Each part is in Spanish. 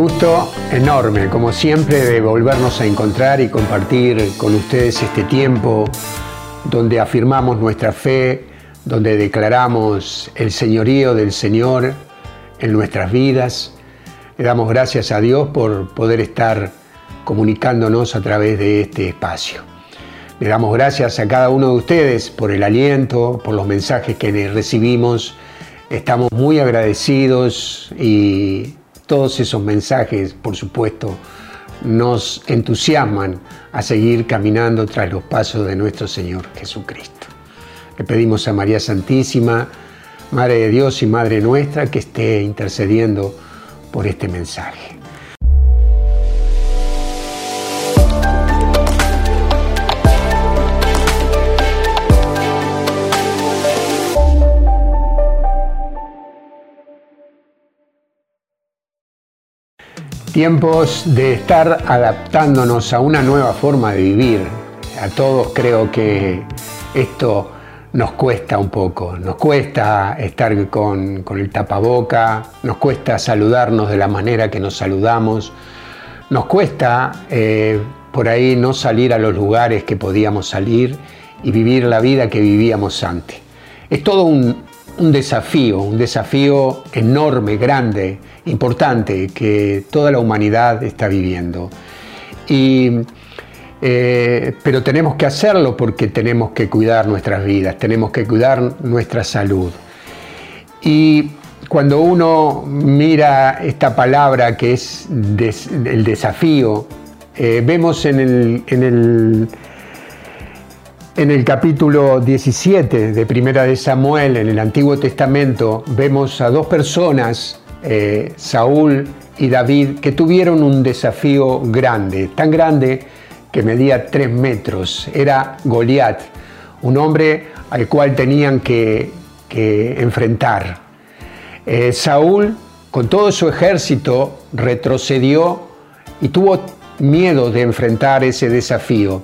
Gusto enorme, como siempre, de volvernos a encontrar y compartir con ustedes este tiempo donde afirmamos nuestra fe, donde declaramos el señorío del Señor en nuestras vidas. Le damos gracias a Dios por poder estar comunicándonos a través de este espacio. Le damos gracias a cada uno de ustedes por el aliento, por los mensajes que recibimos. Estamos muy agradecidos y todos esos mensajes, por supuesto, nos entusiasman a seguir caminando tras los pasos de nuestro Señor Jesucristo. Le pedimos a María Santísima, Madre de Dios y Madre nuestra, que esté intercediendo por este mensaje. Tiempos de estar adaptándonos a una nueva forma de vivir. A todos creo que esto nos cuesta un poco, nos cuesta estar con, el tapaboca, nos cuesta saludarnos de la manera que nos saludamos, nos cuesta eh, por ahí no salir a los lugares que podíamos salir y vivir la vida que vivíamos antes. Es todo un, un desafío, un desafío enorme, grande, importante que toda la humanidad está viviendo. Eh, pero tenemos que hacerlo porque tenemos que cuidar nuestras vidas, tenemos que cuidar nuestra salud. Y cuando uno mira esta palabra que es el desafío, eh, vemos en el capítulo 17 de Primera de Samuel, en el Antiguo Testamento, vemos a dos personas, eh, Saúl y David, que tuvieron un desafío grande, tan grande que medía tres metros. Era Goliat, un hombre al cual tenían que, enfrentar. Eh, Saúl, con todo su ejército, retrocedió y tuvo miedo de enfrentar ese desafío.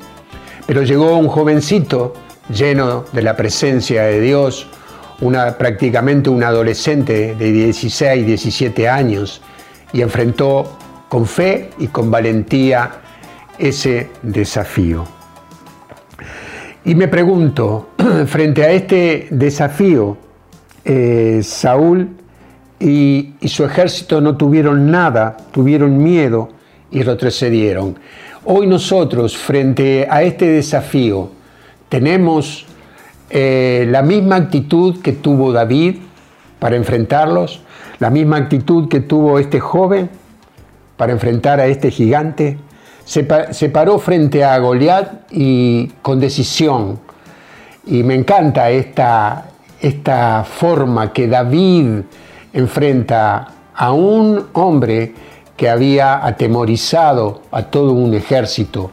Pero llegó un jovencito lleno de la presencia de Dios, prácticamente un adolescente de 16, 17 años, y enfrentó con fe y con valentía ese desafío. Y me pregunto, frente a este desafío, eh, Saúl y su ejército no tuvieron nada, tuvieron miedo y retrocedieron. Hoy nosotros, frente a este desafío, tenemos eh, la misma actitud que tuvo David para enfrentarlos, la misma actitud que tuvo este joven para enfrentar a este gigante. Se, paró frente a Goliat y con decisión. Y me encanta esta, esta forma que David enfrenta a un hombre que había atemorizado a todo un ejército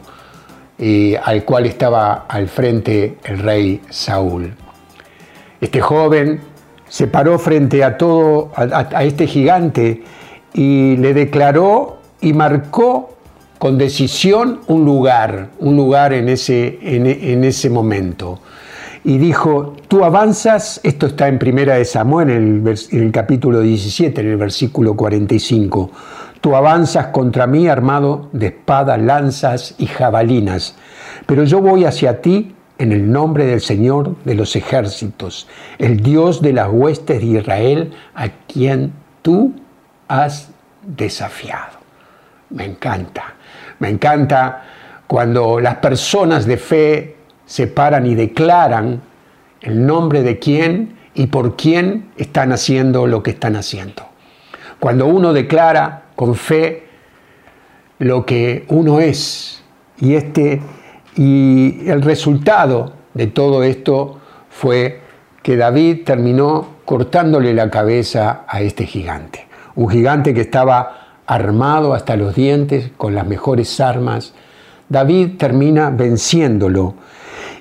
y al cual estaba al frente el rey Saúl. Este joven se paró frente a todo a, este gigante y le declaró y marcó con decisión un lugar, un lugar en ese, en, ese momento. Y dijo, tú avanzas, esto está en Primera de Samuel, en el, en el capítulo 17, en el versículo 45 Tú avanzas contra mí armado de espadas, lanzas y jabalinas, pero yo voy hacia ti en el nombre del Señor de los ejércitos, el Dios de las huestes de Israel, a quien tú has desafiado. Me encanta, me encanta cuando las personas de fe se paran y declaran el nombre de quién y por quién están haciendo lo que están haciendo. Cuando uno declara con fe lo que uno es. Y, este, y el resultado de todo esto fue que David terminó cortándole la cabeza a este gigante. Un gigante que estaba armado hasta los dientes con las mejores armas. David termina venciéndolo.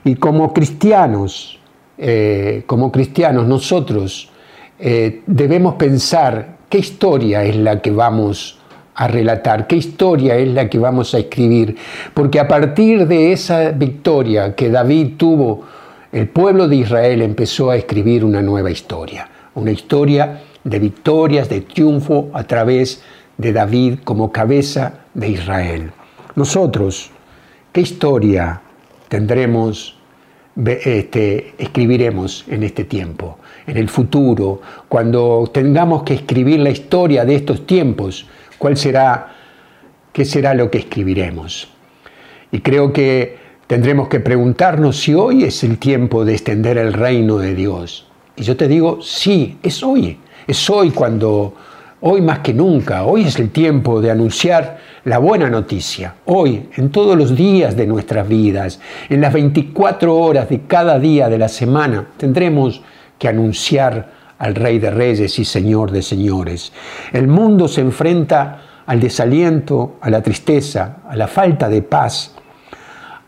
Y como cristianos, eh, como cristianos nosotros eh, debemos pensar ¿Qué historia es la que vamos a relatar? ¿Qué historia es la que vamos a escribir? Porque a partir de esa victoria que David tuvo, el pueblo de Israel empezó a escribir una nueva historia, una historia de victorias, de triunfo a través de David como cabeza de Israel. Nosotros, ¿qué historia tendremos, este, escribiremos en este tiempo? En el futuro, cuando tengamos que escribir la historia de estos tiempos, ¿cuál será, qué será lo que escribiremos? Y creo que tendremos que preguntarnos si hoy es el tiempo de extender el reino de Dios. Y yo te digo, sí, es hoy. Es hoy cuando, hoy más que nunca, hoy es el tiempo de anunciar la buena noticia. Hoy, en todos los días de nuestras vidas, en las 24 horas de cada día de la semana, tendremos que anunciar al Rey de Reyes y Señor de Señores. El mundo se enfrenta al desaliento, a la tristeza, a la falta de paz,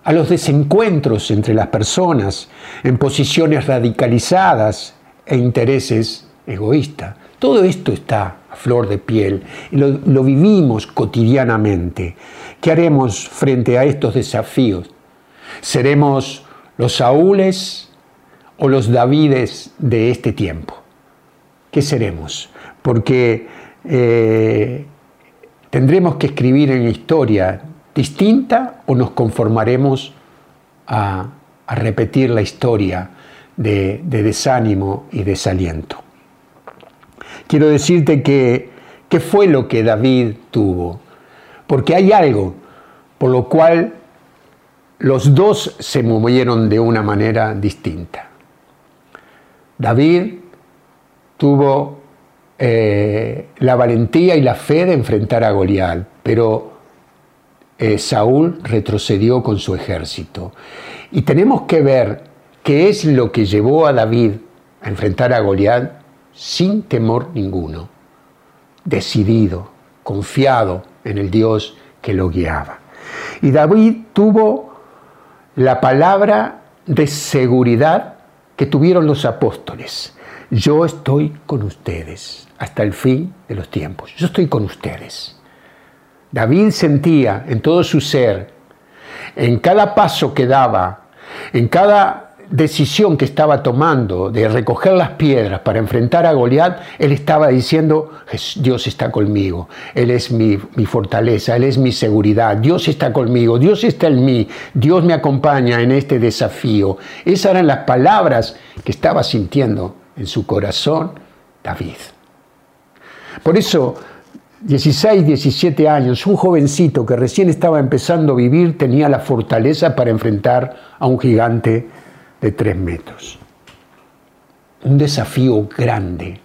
a los desencuentros entre las personas en posiciones radicalizadas e intereses egoístas. Todo esto está a flor de piel y lo, lo vivimos cotidianamente. ¿Qué haremos frente a estos desafíos? ¿Seremos los Saúles o los Davides de este tiempo? ¿Qué seremos? Porque eh, tendremos que escribir en historia distinta o nos conformaremos a, repetir la historia de, desánimo y desaliento. Quiero decirte que, ¿qué fue lo que David tuvo? Porque hay algo por lo cual los dos se movieron de una manera distinta. David tuvo eh, la valentía y la fe de enfrentar a Goliat, pero eh, Saúl retrocedió con su ejército. Y tenemos que ver qué es lo que llevó a David a enfrentar a Goliat sin temor ninguno, decidido, confiado en el Dios que lo guiaba. Y David tuvo la palabra de seguridad que tuvieron los apóstoles. Yo estoy con ustedes hasta el fin de los tiempos. Yo estoy con ustedes. David sentía en todo su ser, en cada paso que daba, en cada decisión que estaba tomando de recoger las piedras para enfrentar a Goliat, él estaba diciendo, Dios está conmigo, Él es mi, mi, fortaleza, Él es mi seguridad, Dios está conmigo, Dios está en mí, Dios me acompaña en este desafío. Esas eran las palabras que estaba sintiendo en su corazón David. Por eso 16, 17 años, un jovencito que recién estaba empezando a vivir tenía la fortaleza para enfrentar a un gigante de tres metros. Un desafío grande,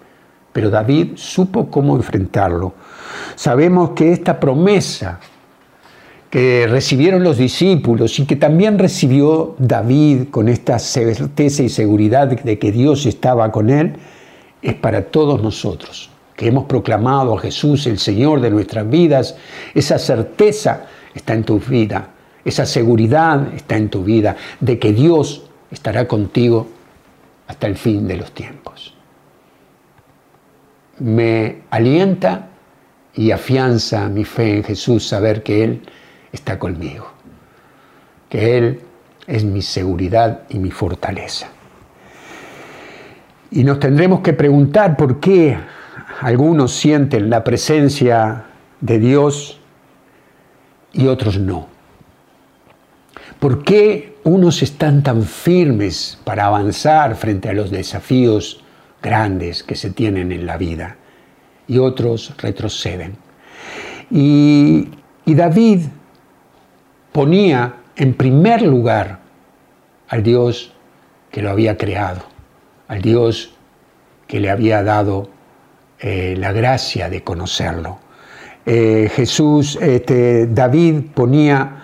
pero David supo cómo enfrentarlo. Sabemos que esta promesa que recibieron los discípulos y que también recibió David con esta certeza y seguridad de que Dios estaba con él, es para todos nosotros que hemos proclamado a Jesús el Señor de nuestras vidas, esa certeza está en tu vida, esa seguridad está en tu vida de que Dios estará contigo hasta el fin de los tiempos. Me alienta y afianza mi fe en Jesús saber que Él está conmigo, que Él es mi seguridad y mi fortaleza. Y nos tendremos que preguntar por qué algunos sienten la presencia de Dios y otros no. ¿Por qué unos están tan firmes para avanzar frente a los desafíos grandes que se tienen en la vida y otros retroceden? Y, David ponía en primer lugar al Dios que lo había creado, al Dios que le había dado eh, la gracia de conocerlo. Eh, Jesús, este, David ponía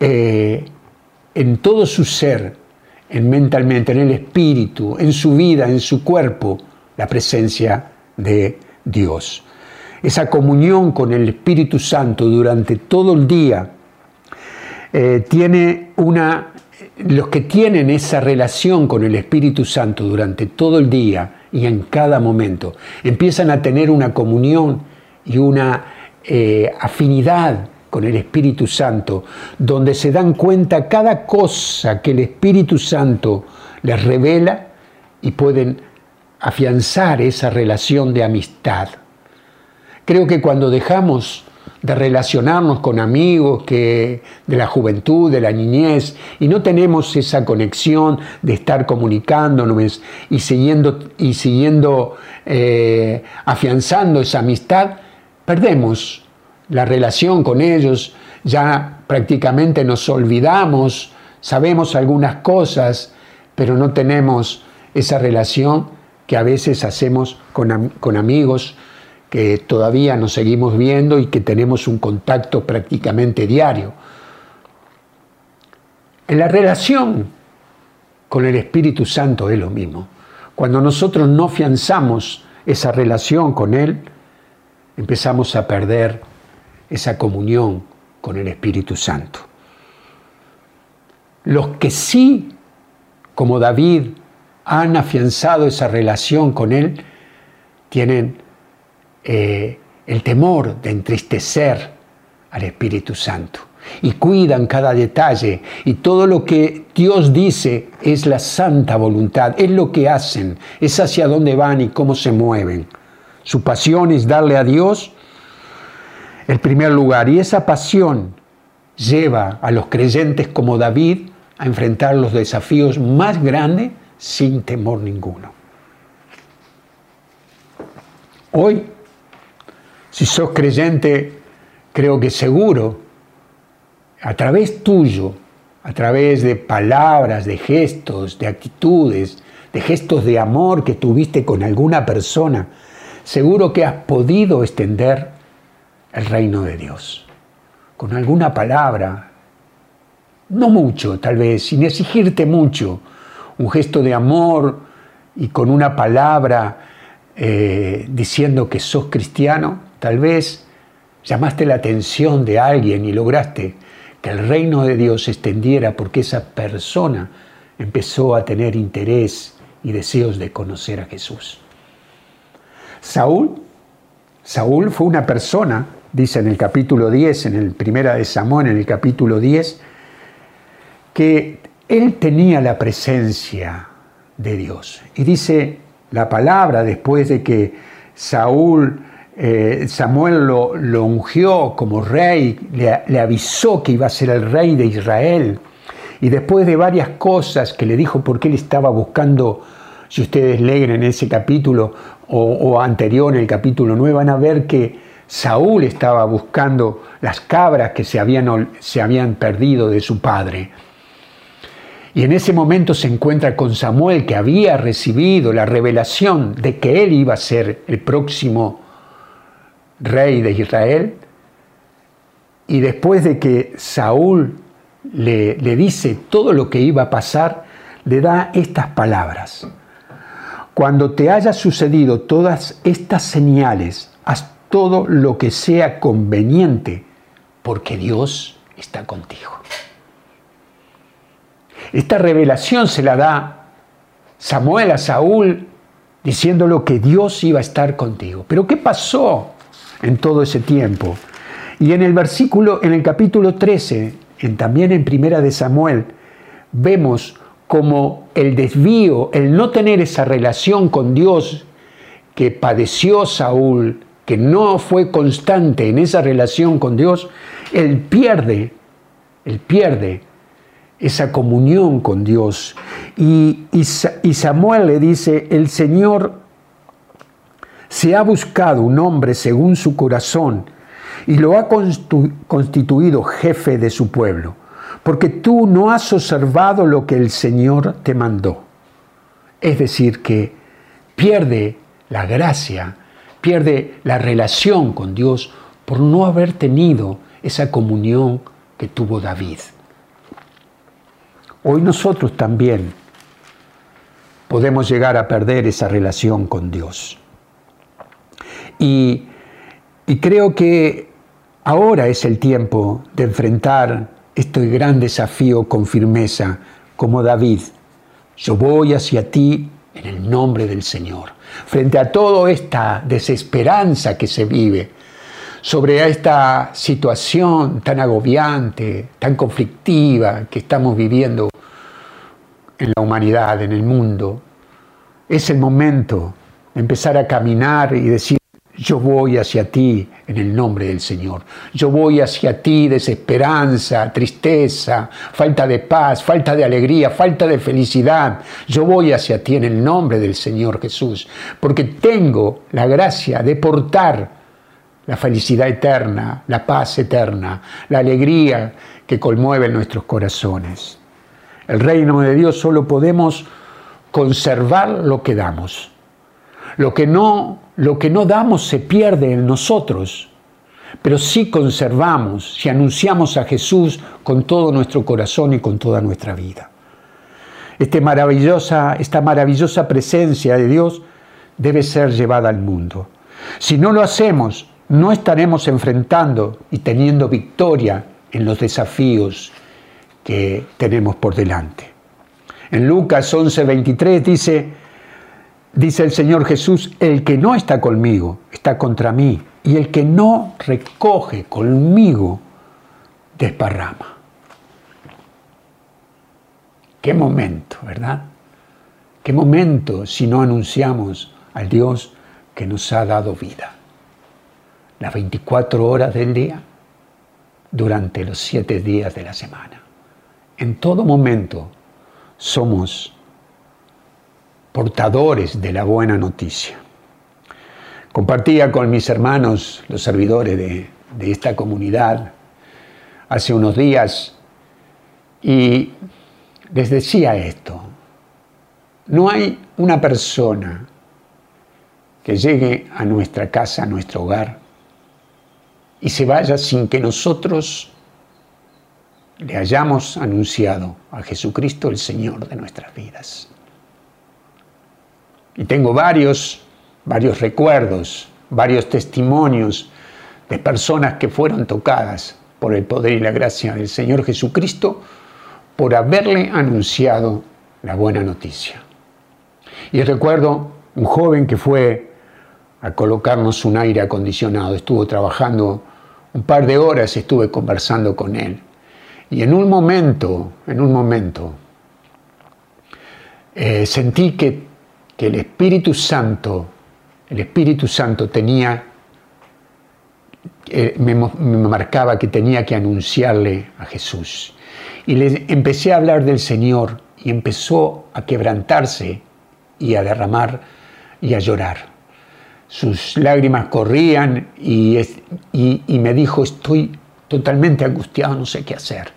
eh, en todo su ser, en mentalmente, en el espíritu, en su vida, en su cuerpo, la presencia de Dios. Esa comunión con el Espíritu Santo durante todo el día tiene una los que tienen esa relación con el Espíritu Santo durante todo el día y en cada momento. Empiezan a tener una comunión y una eh, afinidad con el Espíritu Santo, donde se dan cuenta cada cosa que el Espíritu Santo les revela y pueden afianzar esa relación de amistad. Creo que cuando dejamos de relacionarnos con amigos que, de la juventud, de la niñez, y no tenemos esa conexión de estar comunicándonos y siguiendo, y siguiendo eh, afianzando esa amistad, perdemos la relación con ellos, ya prácticamente nos olvidamos, sabemos algunas cosas, pero no tenemos esa relación que a veces hacemos con, con amigos que todavía nos seguimos viendo y que tenemos un contacto prácticamente diario. En la relación con el Espíritu Santo es lo mismo. Cuando nosotros no fianzamos esa relación con Él, empezamos a perder esa comunión con el Espíritu Santo. Los que sí, como David, han afianzado esa relación con Él, tienen eh, el temor de entristecer al Espíritu Santo y cuidan cada detalle y todo lo que Dios dice es la santa voluntad, es lo que hacen, es hacia dónde van y cómo se mueven. Su pasión es darle a Dios el primer lugar y esa pasión lleva a los creyentes como David a enfrentar los desafíos más grandes sin temor ninguno. Hoy si sos creyente, creo que seguro, a través tuyo, a través de palabras, de gestos, de actitudes, de gestos de amor que tuviste con alguna persona, seguro que has podido extender el reino de Dios. Con alguna palabra, no mucho tal vez, sin exigirte mucho, un gesto de amor y con una palabra eh, diciendo que sos cristiano, Tal vez llamaste la atención de alguien y lograste que el reino de Dios se extendiera porque esa persona empezó a tener interés y deseos de conocer a Jesús. Saúl, Saúl fue una persona, dice en el capítulo 10, en el primera de Samuel, en el capítulo 10, que él tenía la presencia de Dios. Y dice la palabra después de que Saúl eh, Samuel lo, ungió como rey, le, avisó que iba a ser el rey de Israel. Y después de varias cosas que le dijo porque él estaba buscando, si ustedes leen en ese capítulo o, o anterior, en el capítulo 9, van a ver que Saúl estaba buscando las cabras que se habían, se habían perdido de su padre. Y en ese momento se encuentra con Samuel que había recibido la revelación de que él iba a ser el próximo rey de Israel, y después de que Saúl le, dice todo lo que iba a pasar, le da estas palabras. Cuando te haya sucedido todas estas señales, haz todo lo que sea conveniente, porque Dios está contigo. Esta revelación se la da Samuel a Saúl diciéndolo que Dios iba a estar contigo. Pero ¿qué pasó en todo ese tiempo. Y en el versículo, en el capítulo 13, en, también en Primera de Samuel, vemos como el desvío, el no tener esa relación con Dios que padeció Saúl, que no fue constante en esa relación con Dios, él pierde, él pierde esa comunión con Dios. Y, y, y Samuel le dice, el Señor se ha buscado un hombre según su corazón y lo ha constituido jefe de su pueblo, porque tú no has observado lo que el Señor te mandó. Es decir, que pierde la gracia, pierde la relación con Dios por no haber tenido esa comunión que tuvo David. Hoy nosotros también podemos llegar a perder esa relación con Dios. Y, creo que ahora es el tiempo de enfrentar este gran desafío con firmeza, como David. Yo voy hacia ti en el nombre del Señor. Frente a toda esta desesperanza que se vive, sobre esta situación tan agobiante, tan conflictiva que estamos viviendo en la humanidad, en el mundo, es el momento de empezar a caminar y decir, Yo voy hacia ti en el nombre del Señor. Yo voy hacia ti desesperanza, tristeza, falta de paz, falta de alegría, falta de felicidad. Yo voy hacia ti en el nombre del Señor Jesús, porque tengo la gracia de portar la felicidad eterna, la paz eterna, la alegría que conmueve nuestros corazones. El reino de Dios solo podemos conservar lo que damos. Lo que no, lo que no damos se pierde en nosotros, pero si conservamos, si anunciamos a Jesús con todo nuestro corazón y con toda nuestra vida. Este esta maravillosa presencia de Dios debe ser llevada al mundo. Si no lo hacemos, no estaremos enfrentando y teniendo victoria en los desafíos que tenemos por delante. En Lucas 11:23 dice, dice el Señor Jesús, el que no está conmigo está contra mí, y el que no recoge conmigo desparrama. Qué momento, ¿verdad? Qué momento si no anunciamos al Dios que nos ha dado vida. Las 24 horas del día durante los siete días de la semana. En todo momento somos portadores de la buena noticia. Compartía con mis hermanos, los servidores de, de esta comunidad, hace unos días y les decía esto. No hay una persona que llegue a nuestra casa, a nuestro hogar, y se vaya sin que nosotros le hayamos anunciado a Jesucristo el Señor de nuestras vidas. Y tengo varios, varios recuerdos, varios testimonios de personas que fueron tocadas por el poder y la gracia del Señor Jesucristo por haberle anunciado la buena noticia. Y recuerdo un joven que fue a colocarnos un aire acondicionado, estuvo trabajando un par de horas, estuve conversando con él. Y en un momento, en un momento, eh, sentí que, que, el Espíritu Santo, el Espíritu Santo tenía, eh, me, marcaba que tenía que anunciarle a Jesús. Y le empecé a hablar del Señor y empezó a quebrantarse y a derramar y a llorar. Sus lágrimas corrían y, y, y me dijo, estoy totalmente angustiado, no sé qué hacer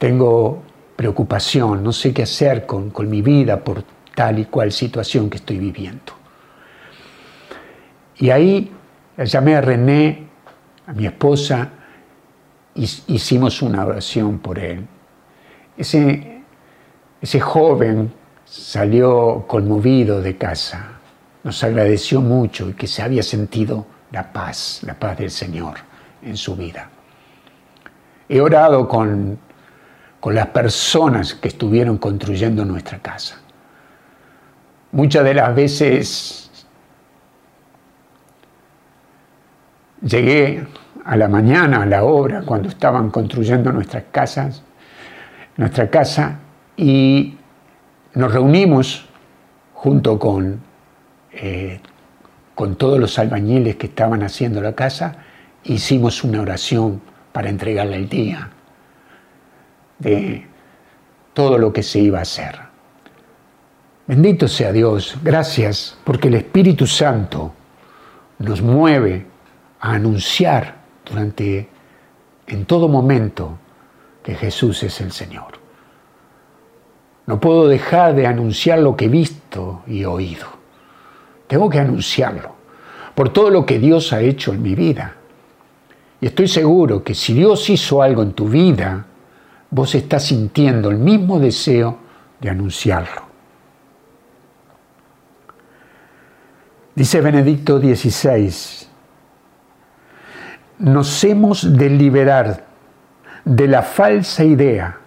tengo preocupación, no sé qué hacer con, con mi vida por tal y cual situación que estoy viviendo. Y ahí llamé a René, a mi esposa, y hicimos una oración por él. Ese, ese joven salió conmovido de casa, nos agradeció mucho y que se había sentido la paz, la paz del Señor en su vida. He orado con con las personas que estuvieron construyendo nuestra casa. Muchas de las veces llegué a la mañana a la obra cuando estaban construyendo nuestras casas, nuestra casa, y nos reunimos junto con, eh, con todos los albañiles que estaban haciendo la casa, hicimos una oración para entregarle el día de todo lo que se iba a hacer. Bendito sea Dios, gracias porque el Espíritu Santo nos mueve a anunciar durante, en todo momento, que Jesús es el Señor. No puedo dejar de anunciar lo que he visto y oído. Tengo que anunciarlo por todo lo que Dios ha hecho en mi vida. Y estoy seguro que si Dios hizo algo en tu vida, vos estás sintiendo el mismo deseo de anunciarlo. Dice Benedicto XVI, nos hemos de liberar de la falsa idea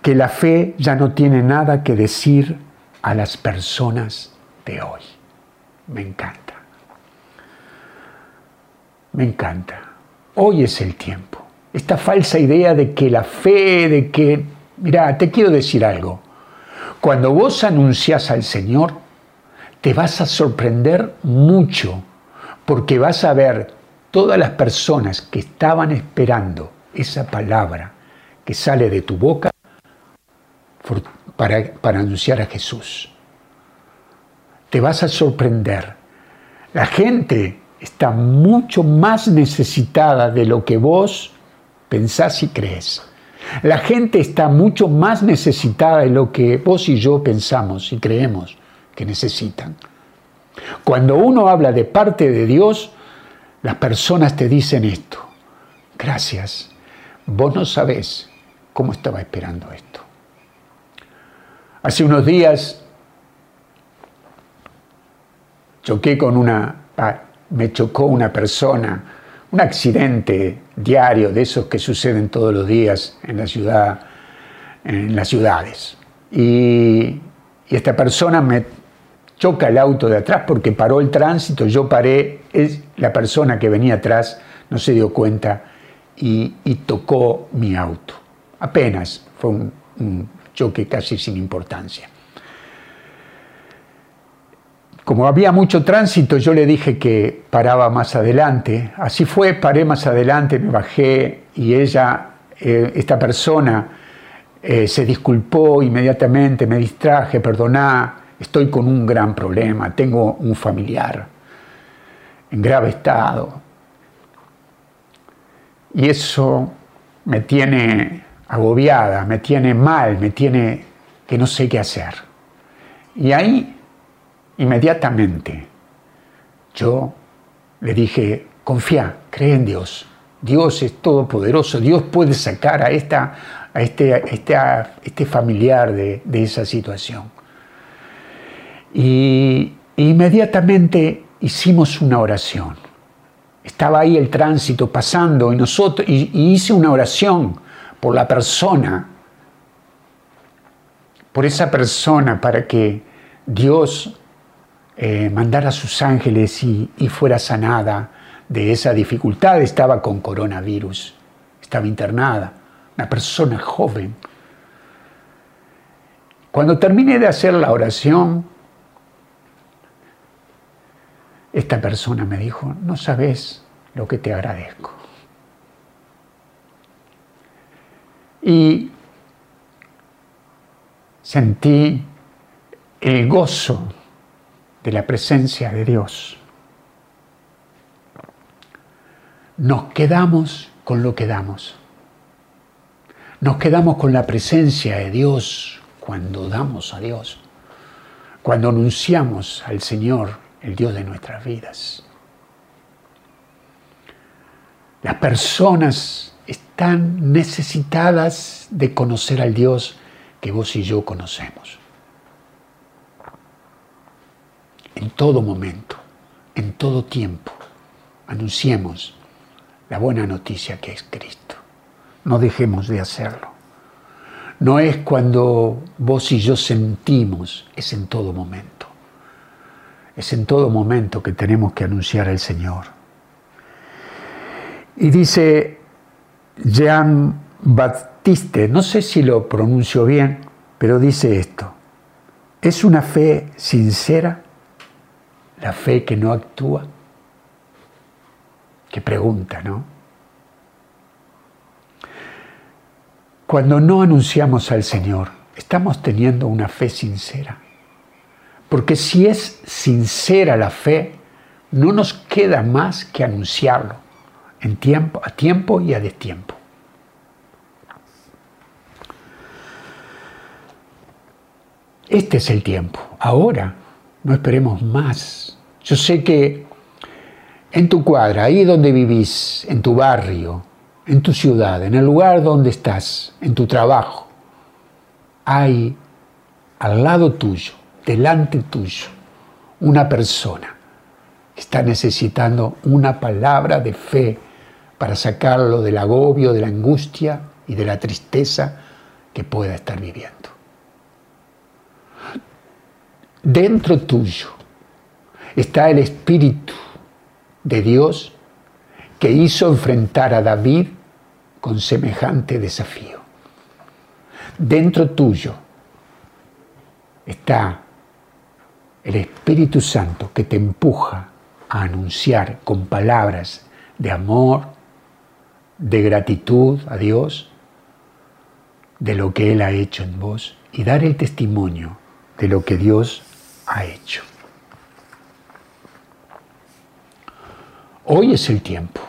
que la fe ya no tiene nada que decir a las personas de hoy. Me encanta. Me encanta. Hoy es el tiempo esta falsa idea de que la fe, de que, mira, te quiero decir algo, cuando vos anuncias al Señor, te vas a sorprender mucho, porque vas a ver todas las personas que estaban esperando esa palabra que sale de tu boca para, anunciar a Jesús. Te vas a sorprender. La gente está mucho más necesitada de lo que vos pensás y crees. La gente está mucho más necesitada de lo que vos y yo pensamos y creemos que necesitan. Cuando uno habla de parte de Dios, las personas te dicen esto. Gracias. Vos no sabés cómo estaba esperando esto. Hace unos días con una, ah, me chocó una persona, un accidente diario de esos que suceden todos los días en la ciudad, en las ciudades. Y, y esta persona me choca el auto de atrás porque paró el tránsito, yo paré, es la persona que venía atrás no se dio cuenta y, tocó mi auto. Apenas fue un choque casi sin importancia. Como había mucho tránsito, yo le dije que paraba más adelante. Así fue, paré más adelante, me bajé y ella, eh, esta persona, eh, se disculpó inmediatamente, me distraje, perdoná, estoy con un gran problema, tengo un familiar en grave estado. Y eso me tiene agobiada, me tiene mal, me tiene que no sé qué hacer. Y ahí, inmediatamente, yo le dije, confía, cree en Dios. Dios es todopoderoso, Dios puede sacar a, esta, a, este, este, este familiar de, de, esa situación. Y inmediatamente hicimos una oración. Estaba ahí el tránsito pasando y, nosotros, y, hice una oración por la persona, por esa persona para que Dios eh, mandara a sus ángeles y, y fuera sanada de esa dificultad. Estaba con coronavirus, estaba internada, una persona joven. Cuando terminé de hacer la oración, esta persona me dijo, no sabes lo que te agradezco. Y sentí el gozo de la presencia de Dios. Nos quedamos con lo que damos. Nos quedamos con la presencia de Dios cuando damos a Dios, cuando anunciamos al Señor el Dios de nuestras vidas. Las personas están necesitadas de conocer al Dios que vos y yo conocemos. En todo momento, en todo tiempo, anunciemos la buena noticia que es Cristo. No dejemos de hacerlo. No es cuando vos y yo sentimos, es en todo momento. Es en todo momento que tenemos que anunciar al Señor. Y dice Jean Baptiste, no sé si lo pronuncio bien, pero dice esto, ¿es una fe sincera la fe que no actúa? Qué pregunta, ¿no? Cuando no anunciamos al Señor, estamos teniendo una fe sincera. Porque si es sincera la fe, no nos queda más que anunciarlo en tiempo, a tiempo y a destiempo. Este es el tiempo. Ahora no esperemos más. Yo sé que en tu cuadra, ahí donde vivís, en tu barrio, en tu ciudad, en el lugar donde estás, en tu trabajo, hay al lado tuyo delante tuyo una persona que está necesitando una palabra de fe para sacarlo del agobio, de la angustia y de la tristeza que pueda estar viviendo. Dentro tuyo está el Espíritu de Dios que hizo enfrentar a David con semejante desafío. Dentro tuyo está el Espíritu Santo que te empuja a anunciar con palabras de amor, de gratitud a Dios, de lo que Él ha hecho en vos y dar el testimonio de lo que Dios ha hecho. Hoy es el tiempo,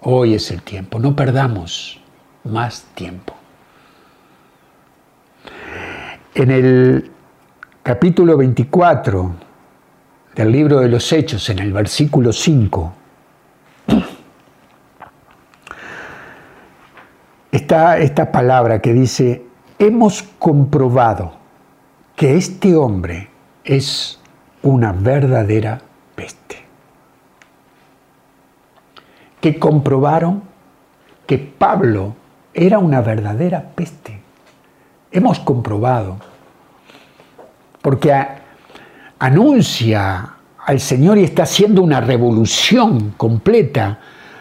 hoy es el tiempo, no perdamos más tiempo. En el capítulo 24 del libro de los Hechos, en el versículo 5, está esta palabra que dice, hemos comprobado que este hombre es una verdadera peste. Que comprobaron que Pablo era una verdadera peste. Hemos comprobado, porque anuncia al Señor y está haciendo una revolución completa,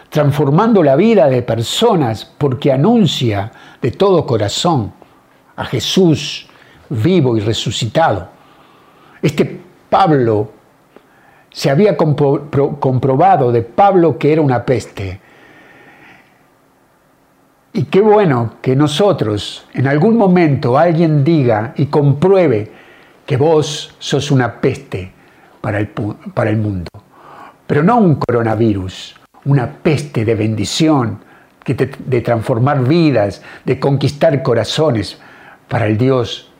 transformando la vida de personas, porque anuncia de todo corazón a Jesús vivo y resucitado. Este Pablo se había comprobado de Pablo que era una peste, y qué bueno que nosotros en algún momento alguien diga y compruebe que vos sos una peste para el, para el mundo. Pero no un coronavirus, una peste de bendición, de transformar vidas, de conquistar corazones para el Dios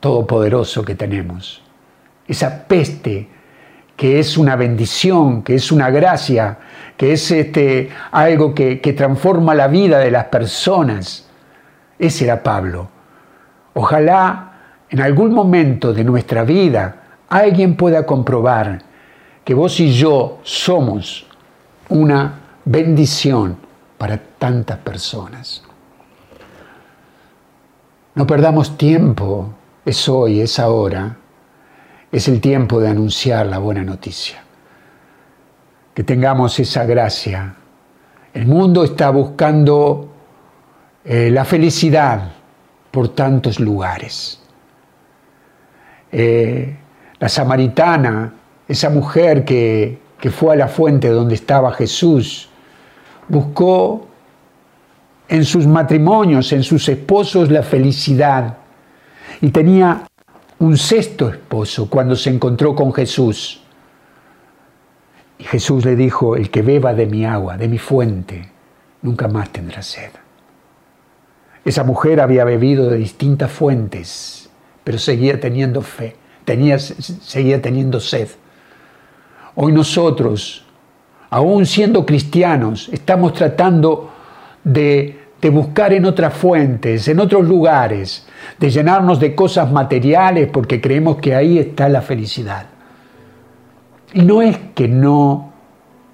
todopoderoso que tenemos. Esa peste que es una bendición, que es una gracia, que es este, algo que, que transforma la vida de las personas. Ese era Pablo. Ojalá en algún momento de nuestra vida alguien pueda comprobar que vos y yo somos una bendición para tantas personas. No perdamos tiempo, es hoy, es ahora, es el tiempo de anunciar la buena noticia que tengamos esa gracia. El mundo está buscando eh, la felicidad por tantos lugares. Eh, la samaritana, esa mujer que, que fue a la fuente donde estaba Jesús, buscó en sus matrimonios, en sus esposos, la felicidad. Y tenía un sexto esposo cuando se encontró con Jesús. Y Jesús le dijo, el que beba de mi agua, de mi fuente, nunca más tendrá sed. Esa mujer había bebido de distintas fuentes, pero seguía teniendo fe, tenía, seguía teniendo sed. Hoy nosotros, aún siendo cristianos, estamos tratando de, de buscar en otras fuentes, en otros lugares, de llenarnos de cosas materiales porque creemos que ahí está la felicidad. Y no es que no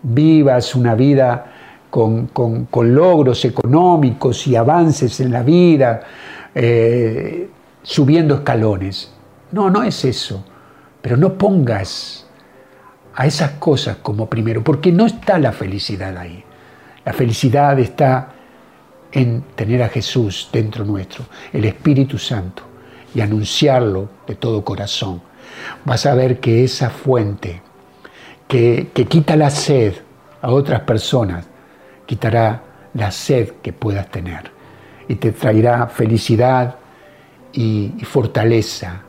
vivas una vida con, logros económicos y avances en la vida, eh, subiendo escalones. No, no es eso. Pero no pongas a esas cosas como primero, porque no está la felicidad ahí. La felicidad está en tener a Jesús dentro nuestro, el Espíritu Santo, y anunciarlo de todo corazón. Vas a ver que esa fuente que, quita la sed a otras personas, quitará la sed que puedas tener y te traerá felicidad y, fortaleza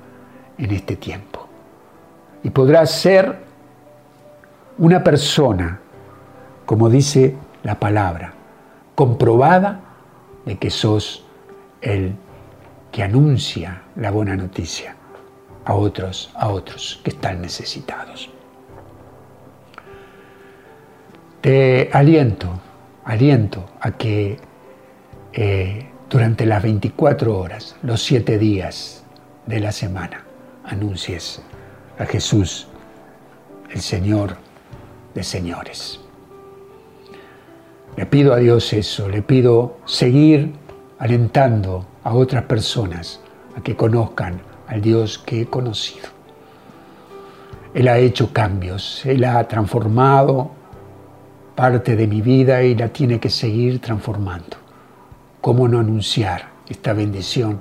en este tiempo. Y podrás ser una persona, como dice la palabra, comprobada de que sos el que anuncia la buena noticia a otros, a otros que están necesitados. Te aliento, aliento a que eh, durante las 24 horas, los 7 días de la semana, anuncies a Jesús, el Señor de señores. Le pido a Dios eso, le pido seguir alentando a otras personas a que conozcan al Dios que he conocido. Él ha hecho cambios, Él ha transformado parte de mi vida y la tiene que seguir transformando. ¿Cómo no anunciar esta bendición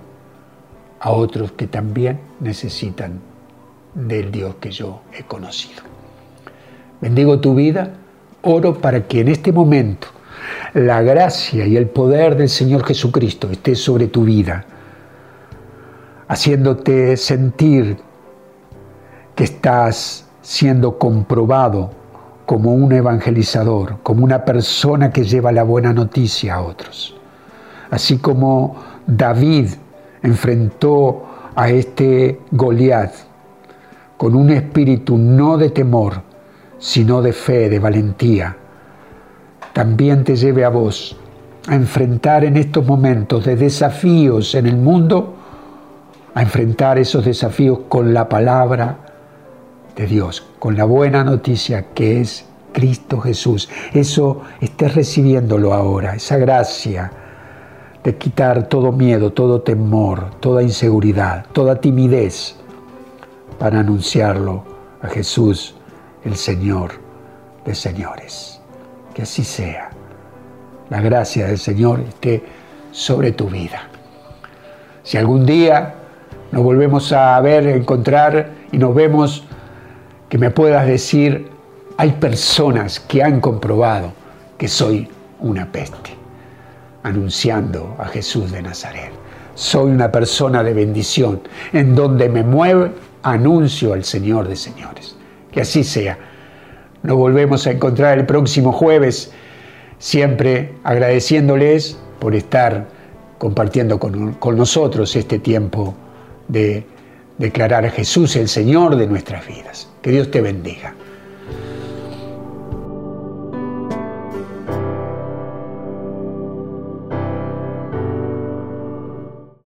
a otros que también necesitan del Dios que yo he conocido? bendigo tu vida, oro para que en este momento la gracia y el poder del Señor Jesucristo esté sobre tu vida, haciéndote sentir que estás siendo comprobado como un evangelizador, como una persona que lleva la buena noticia a otros. Así como David enfrentó a este Goliat con un espíritu no de temor, sino de fe, de valentía, también te lleve a vos a enfrentar en estos momentos de desafíos en el mundo, a enfrentar esos desafíos con la palabra de Dios, con la buena noticia que es Cristo Jesús. Eso estés recibiéndolo ahora, esa gracia de quitar todo miedo, todo temor, toda inseguridad, toda timidez, para anunciarlo a Jesús, el Señor de señores. Que así sea. La gracia del Señor esté sobre tu vida. Si algún día nos volvemos a ver, a encontrar y nos vemos, que me puedas decir, hay personas que han comprobado que soy una peste, anunciando a Jesús de Nazaret. Soy una persona de bendición, en donde me mueve, anuncio al Señor de señores. Que así sea. Nos volvemos a encontrar el próximo jueves, siempre agradeciéndoles por estar compartiendo con, con nosotros este tiempo de declarar a Jesús el Señor de nuestras vidas. Que Dios te bendiga.